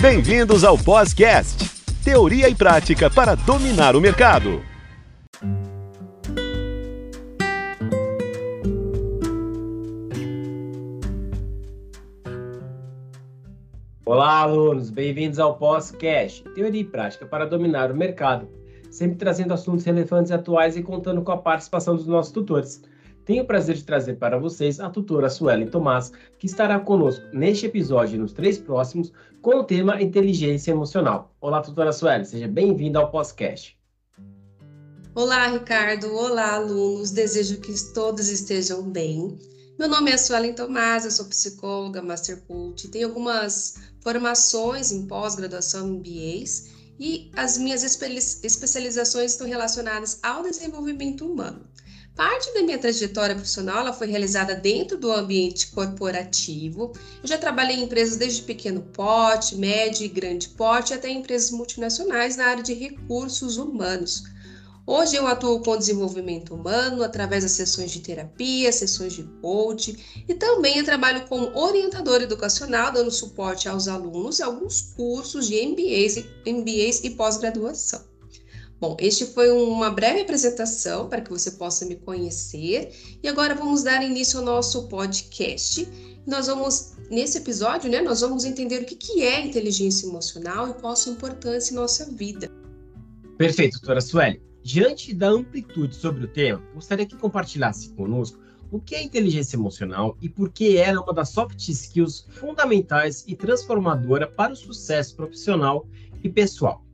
Bem-vindos ao Podcast, teoria e prática para dominar o mercado. Olá, alunos, bem-vindos ao Podcast, teoria e prática para dominar o mercado, sempre trazendo assuntos relevantes e atuais e contando com a participação dos nossos tutores. Tenho o prazer de trazer para vocês a tutora Suelen Tomás, que estará conosco neste episódio e nos três próximos com o tema inteligência emocional. Olá, tutora Suelen, seja bem-vinda ao podcast. Olá, Ricardo. Olá, alunos. Desejo que todos estejam bem. Meu nome é Suelen Tomás, eu sou psicóloga, Master Coach, tenho algumas formações em pós-graduação em MBAs e as minhas especializações estão relacionadas ao desenvolvimento humano. Parte da minha trajetória profissional ela foi realizada dentro do ambiente corporativo. Eu já trabalhei em empresas desde pequeno porte, médio e grande porte, até empresas multinacionais na área de recursos humanos. Hoje eu atuo com desenvolvimento humano através das sessões de terapia, sessões de coaching e também trabalho como orientador educacional, dando suporte aos alunos e alguns cursos de MBAs, MBAs e pós-graduação. Bom, este foi uma breve apresentação para que você possa me conhecer e agora vamos dar início ao nosso podcast. Nós vamos, nesse episódio, né, nós vamos entender o que, que é inteligência emocional e qual a sua importância em nossa vida. Perfeito, doutora Sueli. Diante da amplitude sobre o tema, gostaria que compartilhasse conosco o que é inteligência emocional e por que ela é uma das soft skills fundamentais e transformadora para o sucesso profissional e pessoal.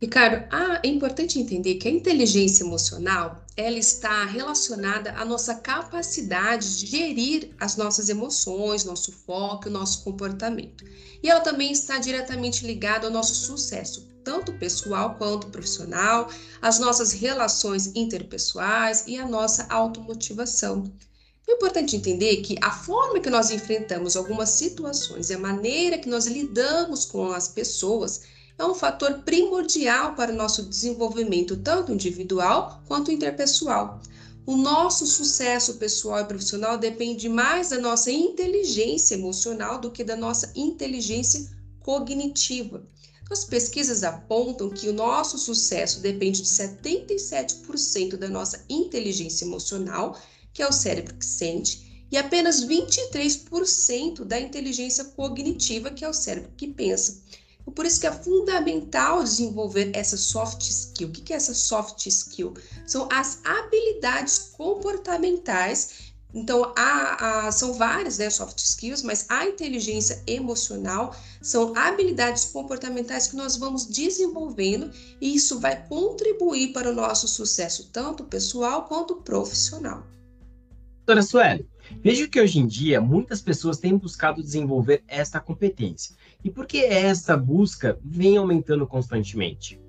Ricardo, ah, é importante entender que a inteligência emocional ela está relacionada à nossa capacidade de gerir as nossas emoções, nosso foco, nosso comportamento. E ela também está diretamente ligada ao nosso sucesso, tanto pessoal quanto profissional, as nossas relações interpessoais e a nossa automotivação. É importante entender que a forma que nós enfrentamos algumas situações e a maneira que nós lidamos com as pessoas é um fator primordial para o nosso desenvolvimento, tanto individual quanto interpessoal. O nosso sucesso pessoal e profissional depende mais da nossa inteligência emocional do que da nossa inteligência cognitiva. As pesquisas apontam que o nosso sucesso depende de 77% da nossa inteligência emocional, que é o cérebro que sente, e apenas 23% da inteligência cognitiva, que é o cérebro que pensa. Por isso que é fundamental desenvolver essa soft skill. O que é essa soft skill? São as habilidades comportamentais. Então, há, há, são várias né, soft skills, mas a inteligência emocional são habilidades comportamentais que nós vamos desenvolvendo e isso vai contribuir para o nosso sucesso, tanto pessoal quanto profissional. Doutora Sueli, vejo que hoje em dia muitas pessoas têm buscado desenvolver esta competência. E por que essa busca vem aumentando constantemente?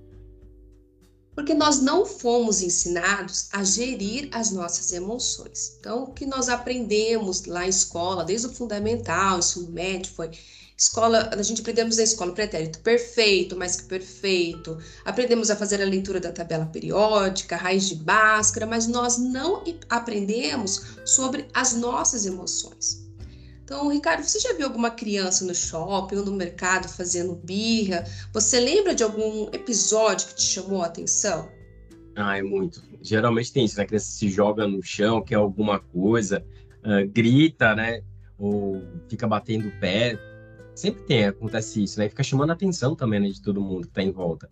Porque nós não fomos ensinados a gerir as nossas emoções. Então, o que nós aprendemos lá na escola, desde o fundamental, ensino médio, foi Escola, a gente aprendemos na escola pretérito perfeito, mais que perfeito. Aprendemos a fazer a leitura da tabela periódica, raiz de Bhaskara, mas nós não aprendemos sobre as nossas emoções. Então, Ricardo, você já viu alguma criança no shopping ou no mercado fazendo birra? Você lembra de algum episódio que te chamou a atenção? Ah, é muito. Geralmente tem isso, né? A criança se joga no chão, quer alguma coisa, uh, grita, né? Ou fica batendo o pé sempre tem, acontece isso, né? Fica chamando a atenção também né, de todo mundo que tá em volta.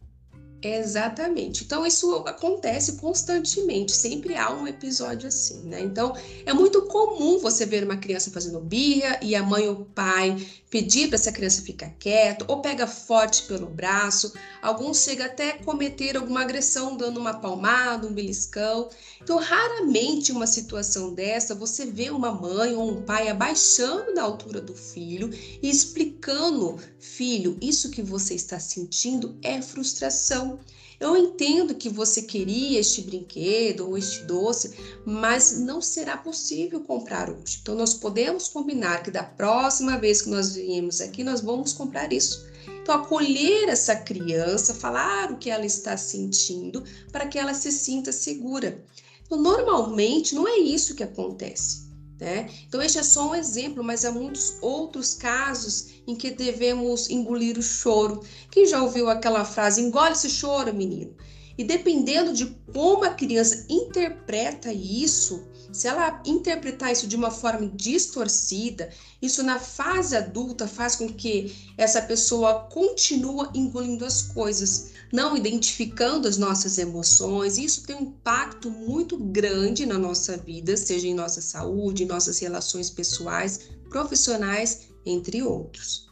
Exatamente. Então, isso acontece constantemente, sempre há um episódio assim, né? Então, é muito comum você ver uma criança fazendo birra e a mãe ou o pai pedir para essa criança ficar quieto, ou pega forte pelo braço, alguns chegam até a cometer alguma agressão, dando uma palmada, um beliscão. Então, raramente uma situação dessa você vê uma mãe ou um pai abaixando da altura do filho e explicando: filho, isso que você está sentindo é frustração. Eu entendo que você queria este brinquedo ou este doce, mas não será possível comprar hoje. Então, nós podemos combinar que da próxima vez que nós viemos aqui, nós vamos comprar isso. Então, acolher essa criança, falar o que ela está sentindo, para que ela se sinta segura. Então, normalmente, não é isso que acontece. Né? Então, este é só um exemplo, mas há muitos outros casos em que devemos engolir o choro. Quem já ouviu aquela frase, engole esse choro, menino? E dependendo de como a criança interpreta isso, se ela interpretar isso de uma forma distorcida, isso na fase adulta faz com que essa pessoa continue engolindo as coisas, não identificando as nossas emoções. Isso tem um impacto muito grande na nossa vida, seja em nossa saúde, em nossas relações pessoais, profissionais, entre outros.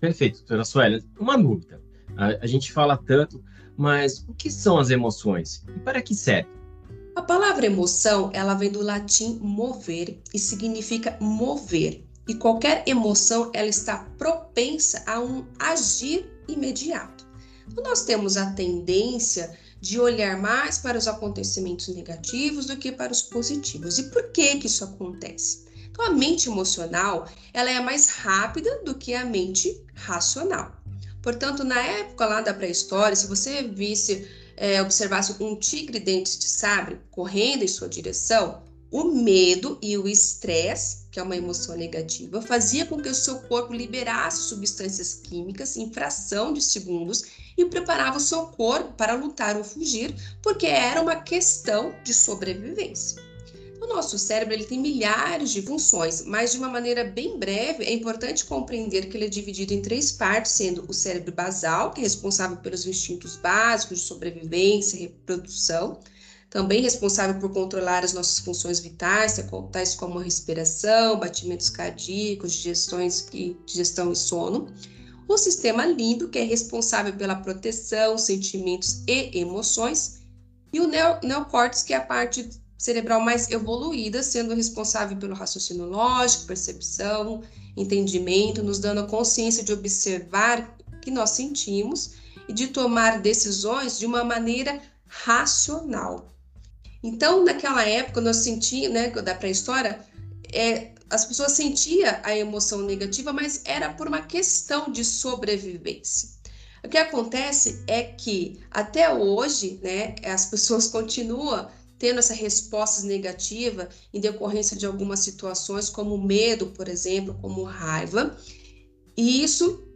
Perfeito, doutora Suélia. Uma dúvida. A, gente fala tanto mas o que são as emoções e para que servem? A palavra emoção, ela vem do latim mover e significa mover. E qualquer emoção, ela está propensa a um agir imediato. Então, nós temos a tendência de olhar mais para os acontecimentos negativos do que para os positivos. E por que que isso acontece? Então, a mente emocional, ela é mais rápida do que a mente racional. Portanto, na época lá da pré-história, se você visse, é, observasse um tigre dentes de sabre correndo em sua direção, o medo e o estresse, que é uma emoção negativa, fazia com que o seu corpo liberasse substâncias químicas em fração de segundos e preparava o seu corpo para lutar ou fugir, porque era uma questão de sobrevivência. Nosso cérebro ele tem milhares de funções, mas de uma maneira bem breve é importante compreender que ele é dividido em três partes, sendo o cérebro basal, que é responsável pelos instintos básicos de sobrevivência e reprodução, também responsável por controlar as nossas funções vitais, tais como a respiração, batimentos cardíacos, digestões e, digestão e sono. O sistema límbico, que é responsável pela proteção, sentimentos e emoções. E o neocórtex, que é a parte cerebral mais evoluída, sendo responsável pelo raciocínio lógico, percepção, entendimento, nos dando a consciência de observar o que nós sentimos e de tomar decisões de uma maneira racional. Então, naquela época, nós sentíamos, né, da pré-história, é, as pessoas sentiam a emoção negativa, mas era por uma questão de sobrevivência. O que acontece é que até hoje, né, as pessoas continuam tendo essa resposta negativa em decorrência de algumas situações, como medo, por exemplo, como raiva. E isso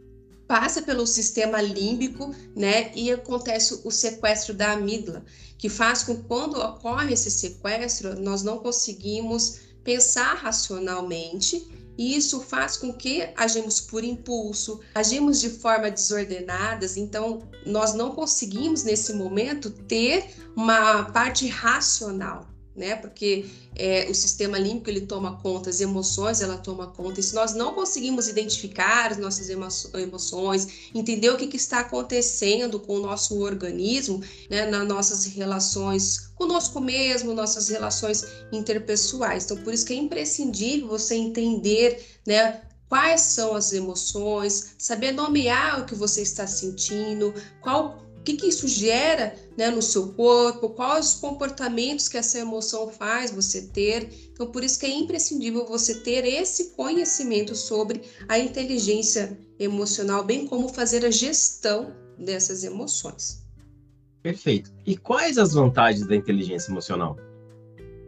passa pelo sistema límbico, né? E acontece o sequestro da amígdala, que faz com que quando ocorre esse sequestro, nós não conseguimos pensar racionalmente e isso faz com que agimos por impulso, agimos de forma desordenadas, então nós não conseguimos nesse momento ter uma parte racional né? Porque é, o sistema límbico ele toma conta, as emoções ela toma conta. E se nós não conseguimos identificar as nossas emo emoções, entender o que, que, está acontecendo com o nosso organismo, né? Nas nossas relações conosco mesmo, nossas relações interpessoais. Então, por isso que é imprescindível você entender, né? Quais são as emoções, saber nomear o que você está sentindo, qual que, que isso gera né, no seu corpo, quais os comportamentos que essa emoção faz você ter. Então, por isso que é imprescindível você ter esse conhecimento sobre a inteligência emocional, bem como fazer a gestão dessas emoções. Perfeito. E quais as vantagens da inteligência emocional?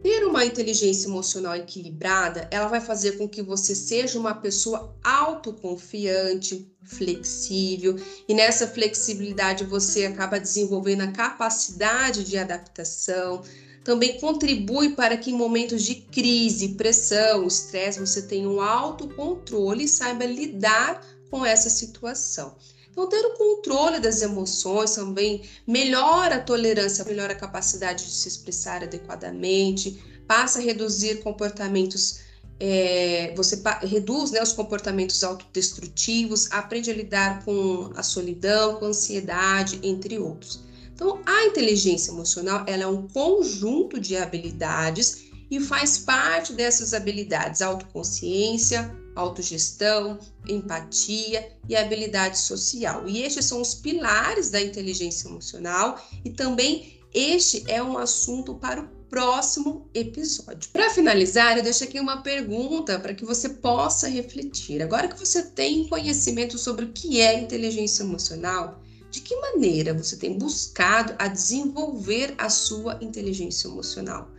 Ter uma inteligência emocional equilibrada, ela vai fazer com que você seja uma pessoa autoconfiante, flexível, e nessa flexibilidade você acaba desenvolvendo a capacidade de adaptação. Também contribui para que em momentos de crise, pressão, estresse, você tenha um autocontrole e saiba lidar com essa situação. Então, ter o controle das emoções também melhora a tolerância, melhora a capacidade de se expressar adequadamente, passa a reduzir comportamentos, é, você reduz né, os comportamentos autodestrutivos, aprende a lidar com a solidão, com a ansiedade, entre outros. Então, a inteligência emocional ela é um conjunto de habilidades e faz parte dessas habilidades autoconsciência, autogestão, empatia e habilidade social. E estes são os pilares da inteligência emocional e também este é um assunto para o próximo episódio. Para finalizar, eu deixo aqui uma pergunta para que você possa refletir. Agora que você tem conhecimento sobre o que é inteligência emocional, de que maneira você tem buscado a desenvolver a sua inteligência emocional?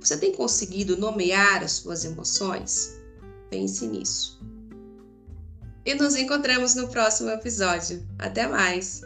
Você tem conseguido nomear as suas emoções? Pense nisso. E nos encontramos no próximo episódio. Até mais!